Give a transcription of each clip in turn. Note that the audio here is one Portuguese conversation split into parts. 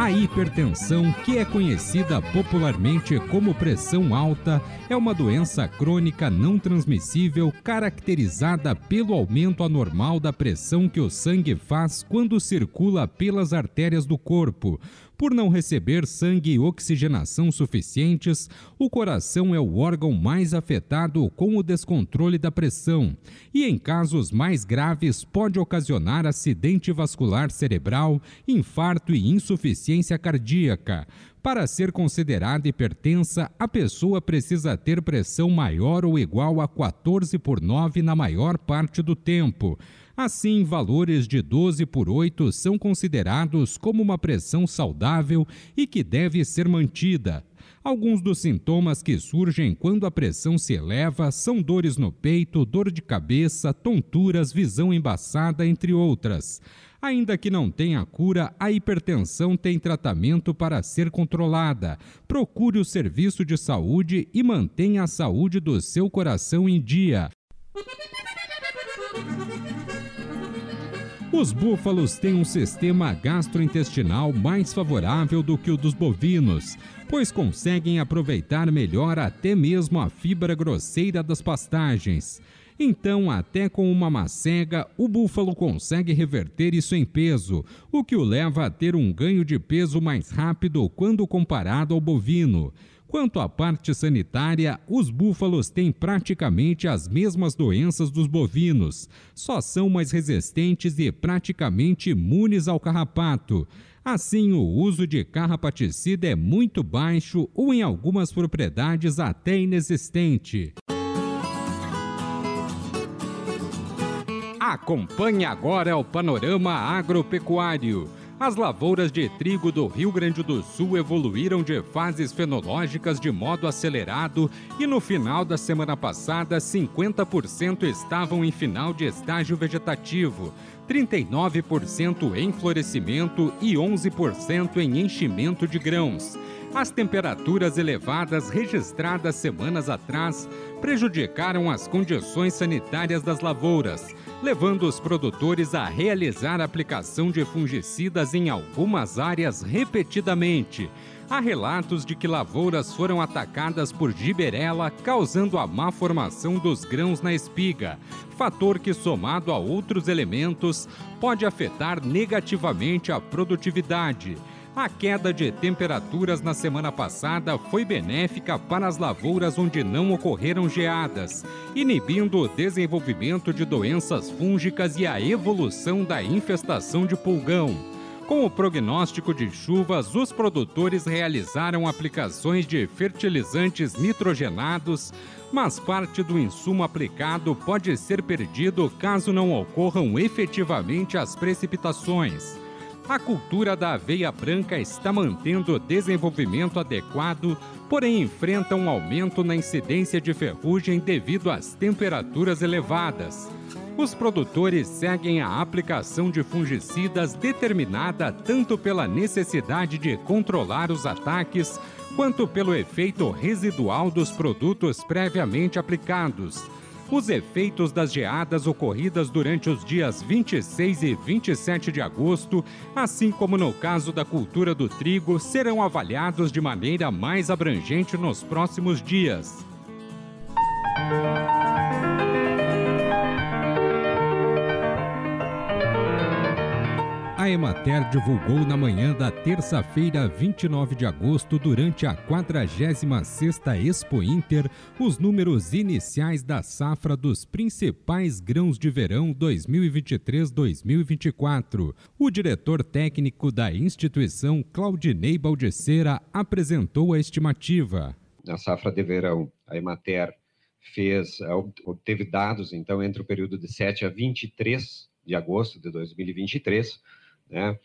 A hipertensão, que é conhecida popularmente como pressão alta, é uma doença crônica não transmissível caracterizada pelo aumento anormal da pressão que o sangue faz quando circula pelas artérias do corpo. Por não receber sangue e oxigenação suficientes, o coração é o órgão mais afetado com o descontrole da pressão e, em casos mais graves, pode ocasionar acidente vascular cerebral, infarto e insuficiência cardíaca. Para ser considerada hipertensa, a pessoa precisa ter pressão maior ou igual a 14 por 9 na maior parte do tempo. Assim, valores de 12 por 8 são considerados como uma pressão saudável e que deve ser mantida. Alguns dos sintomas que surgem quando a pressão se eleva são dores no peito, dor de cabeça, tonturas, visão embaçada, entre outras. Ainda que não tenha cura, a hipertensão tem tratamento para ser controlada. Procure o serviço de saúde e mantenha a saúde do seu coração em dia. Os búfalos têm um sistema gastrointestinal mais favorável do que o dos bovinos, pois conseguem aproveitar melhor até mesmo a fibra grosseira das pastagens. Então, até com uma macega, o búfalo consegue reverter isso em peso, o que o leva a ter um ganho de peso mais rápido quando comparado ao bovino. Quanto à parte sanitária, os búfalos têm praticamente as mesmas doenças dos bovinos, só são mais resistentes e praticamente imunes ao carrapato. Assim, o uso de carrapaticida é muito baixo ou, em algumas propriedades, até inexistente. Acompanhe agora o panorama agropecuário. As lavouras de trigo do Rio Grande do Sul evoluíram de fases fenológicas de modo acelerado e no final da semana passada, 50% estavam em final de estágio vegetativo, 39% em florescimento e 11% em enchimento de grãos. As temperaturas elevadas registradas semanas atrás prejudicaram as condições sanitárias das lavouras levando os produtores a realizar aplicação de fungicidas em algumas áreas repetidamente. Há relatos de que lavouras foram atacadas por giberela, causando a má formação dos grãos na espiga, fator que, somado a outros elementos, pode afetar negativamente a produtividade. A queda de temperaturas na semana passada foi benéfica para as lavouras onde não ocorreram geadas, inibindo o desenvolvimento de doenças fúngicas e a evolução da infestação de pulgão. Com o prognóstico de chuvas, os produtores realizaram aplicações de fertilizantes nitrogenados, mas parte do insumo aplicado pode ser perdido caso não ocorram efetivamente as precipitações. A cultura da aveia branca está mantendo desenvolvimento adequado, porém enfrenta um aumento na incidência de ferrugem devido às temperaturas elevadas. Os produtores seguem a aplicação de fungicidas determinada tanto pela necessidade de controlar os ataques quanto pelo efeito residual dos produtos previamente aplicados. Os efeitos das geadas ocorridas durante os dias 26 e 27 de agosto, assim como no caso da cultura do trigo, serão avaliados de maneira mais abrangente nos próximos dias. A Emater divulgou na manhã da terça-feira, 29 de agosto, durante a 46ª Expo Inter, os números iniciais da safra dos principais grãos de verão 2023-2024. O diretor técnico da instituição, Claudinei Baldeceira, apresentou a estimativa. Na safra de verão, a Emater fez, obteve dados, então, entre o período de 7 a 23 de agosto de 2023, né,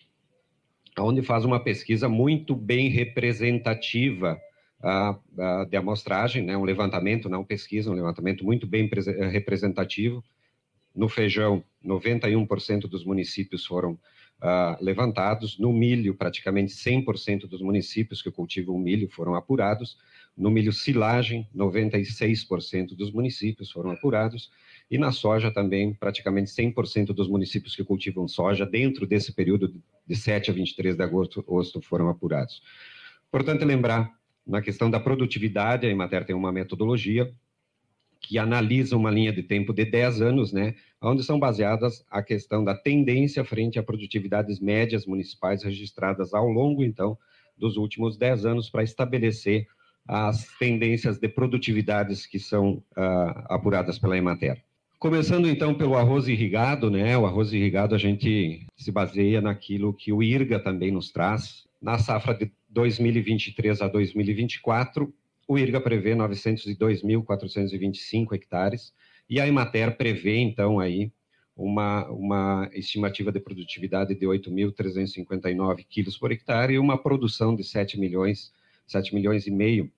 onde faz uma pesquisa muito bem representativa uh, de amostragem, né, um levantamento, não pesquisa, um levantamento muito bem representativo No feijão, 91% dos municípios foram uh, levantados. No milho, praticamente 100% dos municípios que cultivam milho foram apurados. No milho silagem, 96% dos municípios foram apurados. E na soja também, praticamente 100% dos municípios que cultivam soja, dentro desse período de 7 a 23 de agosto, foram apurados. Importante lembrar, na questão da produtividade, a Emater tem uma metodologia que analisa uma linha de tempo de 10 anos, né, onde são baseadas a questão da tendência frente a produtividades médias municipais registradas ao longo, então, dos últimos 10 anos, para estabelecer as tendências de produtividades que são uh, apuradas pela Emater. Começando então pelo arroz irrigado, né? O arroz irrigado a gente se baseia naquilo que o IRGA também nos traz. Na safra de 2023 a 2024, o IRGA prevê 902.425 hectares e a Emater prevê, então, aí uma, uma estimativa de produtividade de 8.359 quilos por hectare e uma produção de 7 milhões, 7 milhões e meio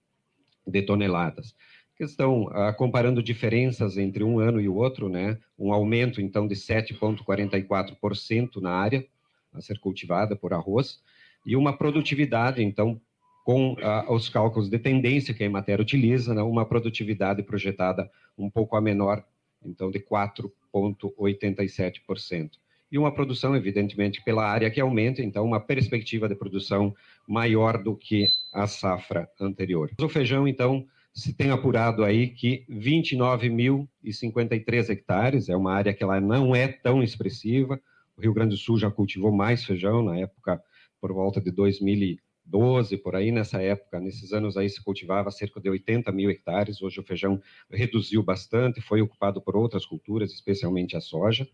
de toneladas. Questão, ah, comparando diferenças entre um ano e o outro, né? Um aumento, então, de 7,44% na área a ser cultivada por arroz e uma produtividade, então, com ah, os cálculos de tendência que a Emater utiliza, né, uma produtividade projetada um pouco a menor, então de 4,87%. E uma produção, evidentemente, pela área que aumenta, então uma perspectiva de produção maior do que a safra anterior. O feijão, então, se tem apurado aí que 29.053 hectares, é uma área que ela não é tão expressiva, o Rio Grande do Sul já cultivou mais feijão na época por volta de 2000 12, por aí nessa época, nesses anos aí se cultivava cerca de 80 mil hectares, hoje o feijão reduziu bastante, foi ocupado por outras culturas, especialmente a soja.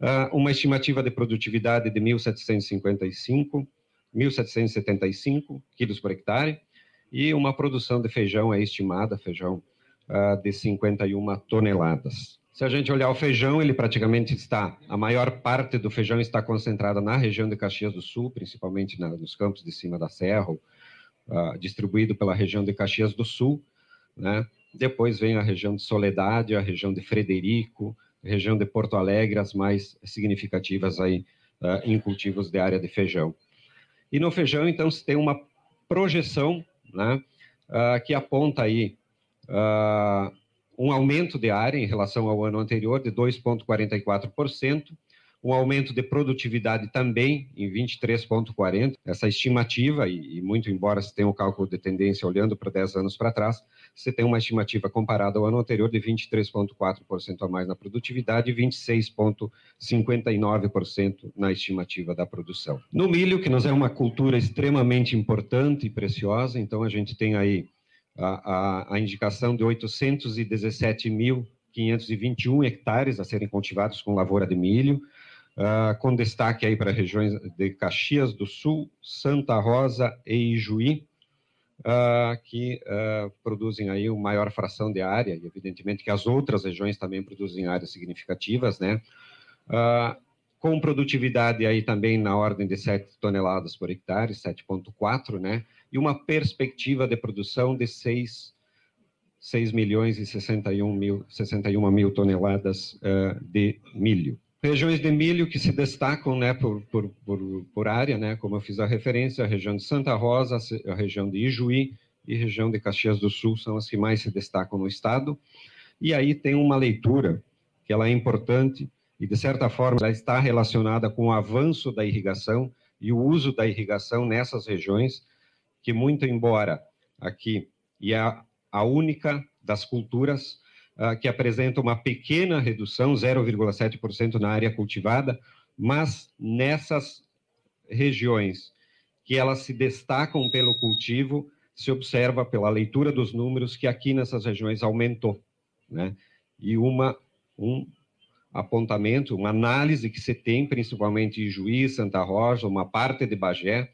Uh, uma estimativa de produtividade de 1.755, 1.775 quilos por hectare, e uma produção de feijão é estimada, feijão uh, de 51 toneladas. Se a gente olhar o feijão, ele praticamente está, a maior parte do feijão está concentrada na região de Caxias do Sul, principalmente na, nos campos de cima da serra, uh, distribuído pela região de Caxias do Sul, né? Depois vem a região de Soledade, a região de Frederico, região de Porto Alegre, as mais significativas aí uh, em cultivos de área de feijão. E no feijão, então, se tem uma projeção, né, uh, que aponta aí uh, um aumento de área em relação ao ano anterior de 2,44%, um aumento de produtividade também em 23,40%. Essa estimativa, e, e, muito embora se tenha o um cálculo de tendência olhando para 10 anos para trás, você tem uma estimativa comparada ao ano anterior de 23,4% a mais na produtividade e 26,59% na estimativa da produção. No milho, que nos é uma cultura extremamente importante e preciosa, então a gente tem aí a, a, a indicação de 817.521 hectares a serem cultivados com lavoura de milho, uh, com destaque aí para regiões de Caxias do Sul, Santa Rosa e Ijuí, uh, que uh, produzem aí uma maior fração de área, e evidentemente que as outras regiões também produzem áreas significativas, né? com produtividade aí também na ordem de 7 toneladas por hectare, 7,4, né? E uma perspectiva de produção de 6, 6 milhões e 61 mil, 61 mil toneladas uh, de milho. Regiões de milho que se destacam né, por, por, por, por, área, né, como eu fiz a referência, a região de Santa Rosa, a região de Ijuí e a região de Caxias do Sul são as que mais se destacam no estado. E aí tem uma leitura que ela é importante, e, de certa forma, ela está relacionada com o avanço da irrigação e o uso da irrigação nessas regiões, que, muito embora aqui, e é a única das culturas que apresenta uma pequena redução, 0,7% na área cultivada, mas nessas regiões que elas se destacam pelo cultivo, se observa pela leitura dos números que aqui nessas regiões aumentou, né? E uma um apontamento, uma análise que se tem, principalmente em Juiz, Santa Rosa, uma parte de Bagé,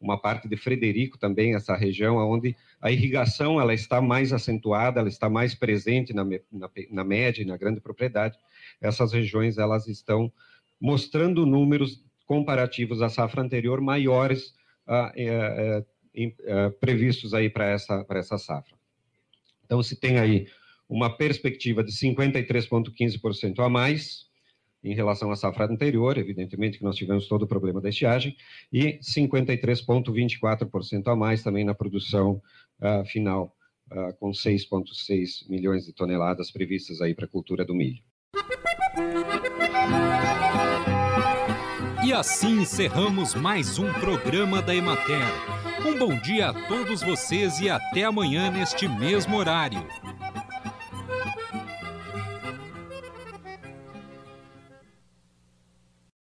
uma parte de Frederico também, essa região onde a irrigação ela está mais acentuada, ela está mais presente na, na, na média e na grande propriedade. Essas regiões elas estão mostrando números comparativos à safra anterior maiores ah, é, é, é, previstos aí para essa, essa safra. Então, se tem aí uma perspectiva de 53,15% a mais em relação à safra anterior, evidentemente que nós tivemos todo o problema da estiagem, e 53,24% a mais também na produção uh, final, uh, com 6,6 milhões de toneladas previstas aí para a cultura do milho. E assim encerramos mais um programa da Emater. Um bom dia a todos vocês e até amanhã neste mesmo horário.